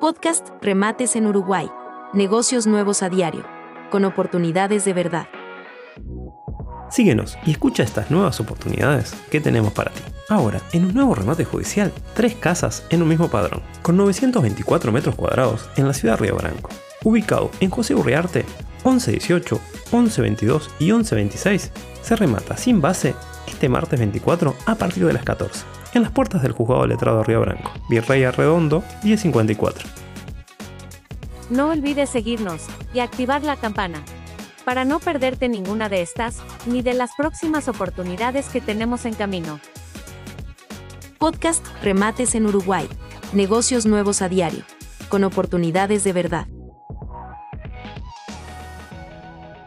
Podcast Remates en Uruguay. Negocios nuevos a diario. Con oportunidades de verdad. Síguenos y escucha estas nuevas oportunidades que tenemos para ti. Ahora, en un nuevo remate judicial, tres casas en un mismo padrón, con 924 metros cuadrados en la ciudad de Río Branco. Ubicado en José Urriarte, 1118, 1122 y 1126, se remata sin base este martes 24 a partir de las 14, en las puertas del juzgado letrado de Río Branco, Virrey Arredondo 1054. No olvides seguirnos y activar la campana para no perderte ninguna de estas, ni de las próximas oportunidades que tenemos en camino. Podcast Remates en Uruguay. Negocios nuevos a diario. Con oportunidades de verdad.